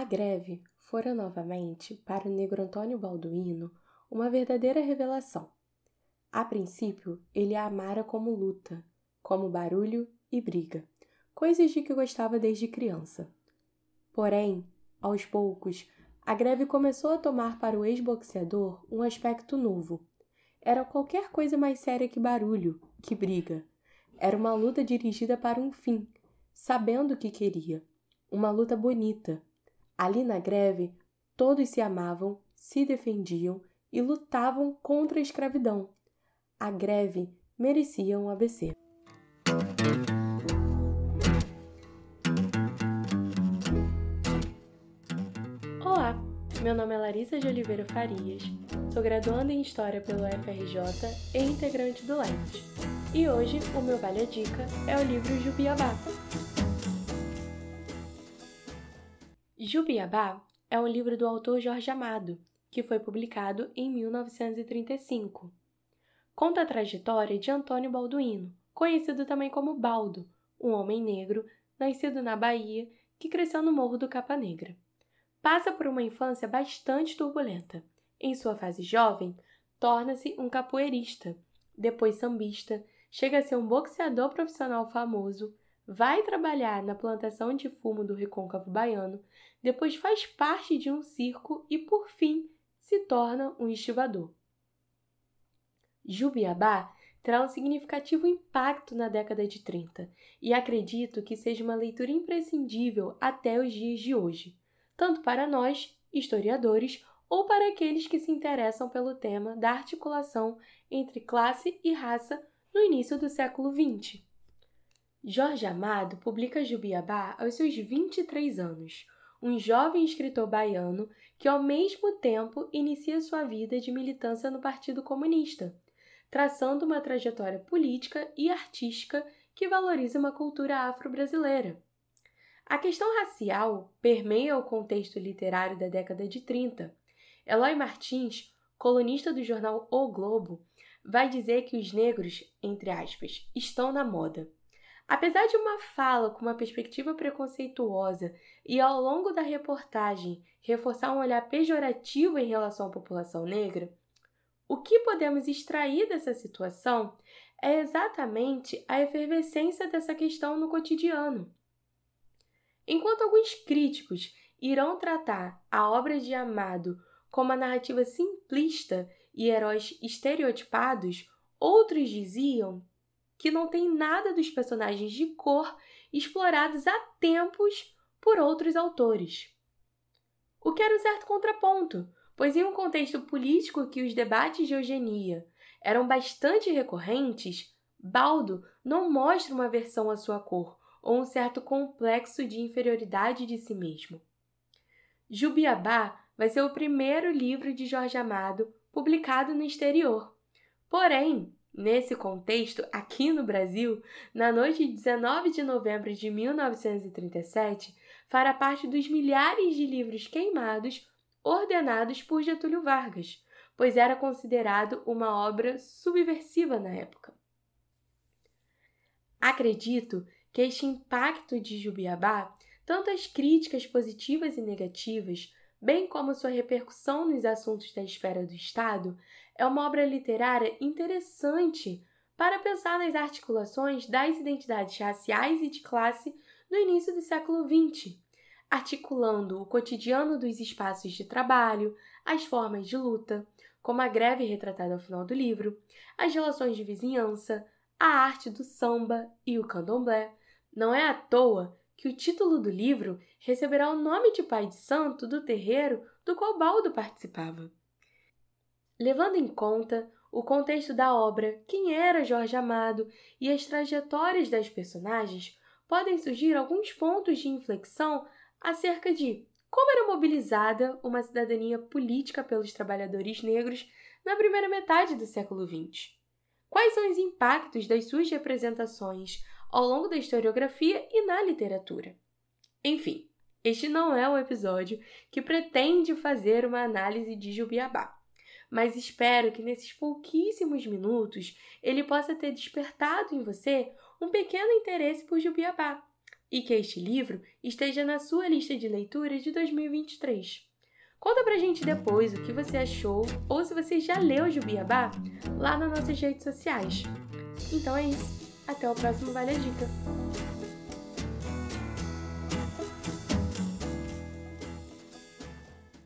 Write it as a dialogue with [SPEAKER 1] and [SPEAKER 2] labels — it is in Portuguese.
[SPEAKER 1] A greve fora novamente, para o negro Antônio Balduino, uma verdadeira revelação. A princípio, ele a amara como luta, como barulho e briga, coisas de que gostava desde criança. Porém, aos poucos, a greve começou a tomar para o ex-boxeador um aspecto novo. Era qualquer coisa mais séria que barulho, que briga. Era uma luta dirigida para um fim, sabendo o que queria. Uma luta bonita. Ali na greve, todos se amavam, se defendiam e lutavam contra a escravidão. A greve merecia um ABC. Olá, meu nome é Larissa de Oliveira Farias, sou graduanda em História pelo FRJ e integrante do LET. E hoje o meu Vale a Dica é o livro Jubiabá. Jubiabá é um livro do autor Jorge Amado, que foi publicado em 1935. Conta a trajetória de Antônio Balduino, conhecido também como Baldo, um homem negro nascido na Bahia que cresceu no Morro do Capa Negra. Passa por uma infância bastante turbulenta. Em sua fase jovem, torna-se um capoeirista, depois sambista, chega a ser um boxeador profissional famoso, vai trabalhar na plantação de fumo do recôncavo baiano, depois faz parte de um circo e, por fim, se torna um estivador. Jubiabá terá um significativo impacto na década de 30 e acredito que seja uma leitura imprescindível até os dias de hoje, tanto para nós, historiadores, ou para aqueles que se interessam pelo tema da articulação entre classe e raça no início do século XX. Jorge Amado publica Jubiabá aos seus 23 anos, um jovem escritor baiano que, ao mesmo tempo, inicia sua vida de militância no Partido Comunista traçando uma trajetória política e artística que valoriza uma cultura afro-brasileira. A questão racial permeia o contexto literário da década de 30. Eloy Martins, colunista do jornal O Globo, vai dizer que os negros, entre aspas, estão na moda. Apesar de uma fala com uma perspectiva preconceituosa e ao longo da reportagem reforçar um olhar pejorativo em relação à população negra, o que podemos extrair dessa situação é exatamente a efervescência dessa questão no cotidiano. Enquanto alguns críticos irão tratar a obra de Amado como uma narrativa simplista e heróis estereotipados, outros diziam que não tem nada dos personagens de cor explorados há tempos por outros autores. O que era um certo contraponto, pois em um contexto político que os debates de eugenia eram bastante recorrentes, Baldo não mostra uma aversão à sua cor ou um certo complexo de inferioridade de si mesmo. Jubiabá vai ser o primeiro livro de Jorge Amado publicado no exterior. Porém, nesse contexto, aqui no Brasil, na noite de 19 de novembro de 1937, fará parte dos milhares de livros queimados ordenados por Getúlio Vargas, pois era considerado uma obra subversiva na época. Acredito que este impacto de Jubiabá, tanto as críticas positivas e negativas, bem como sua repercussão nos assuntos da esfera do Estado, é uma obra literária interessante para pensar nas articulações das identidades raciais e de classe no início do século XX, articulando o cotidiano dos espaços de trabalho, as formas de luta, como a greve retratada ao final do livro, as relações de vizinhança, a arte do samba e o candomblé. Não é à toa que o título do livro receberá o nome de pai de santo do terreiro do qual Baldo participava. Levando em conta o contexto da obra, quem era Jorge Amado e as trajetórias das personagens, podem surgir alguns pontos de inflexão acerca de como era mobilizada uma cidadania política pelos trabalhadores negros na primeira metade do século XX. Quais são os impactos das suas representações ao longo da historiografia e na literatura? Enfim, este não é o episódio que pretende fazer uma análise de Jubiabá, mas espero que nesses pouquíssimos minutos ele possa ter despertado em você um pequeno interesse por Jubiabá e que este livro esteja na sua lista de leituras de 2023. Conta pra gente depois o que você achou ou se você já leu Jubiabá lá nas nossas redes sociais. Então é isso. Até o próximo Vale a Dica!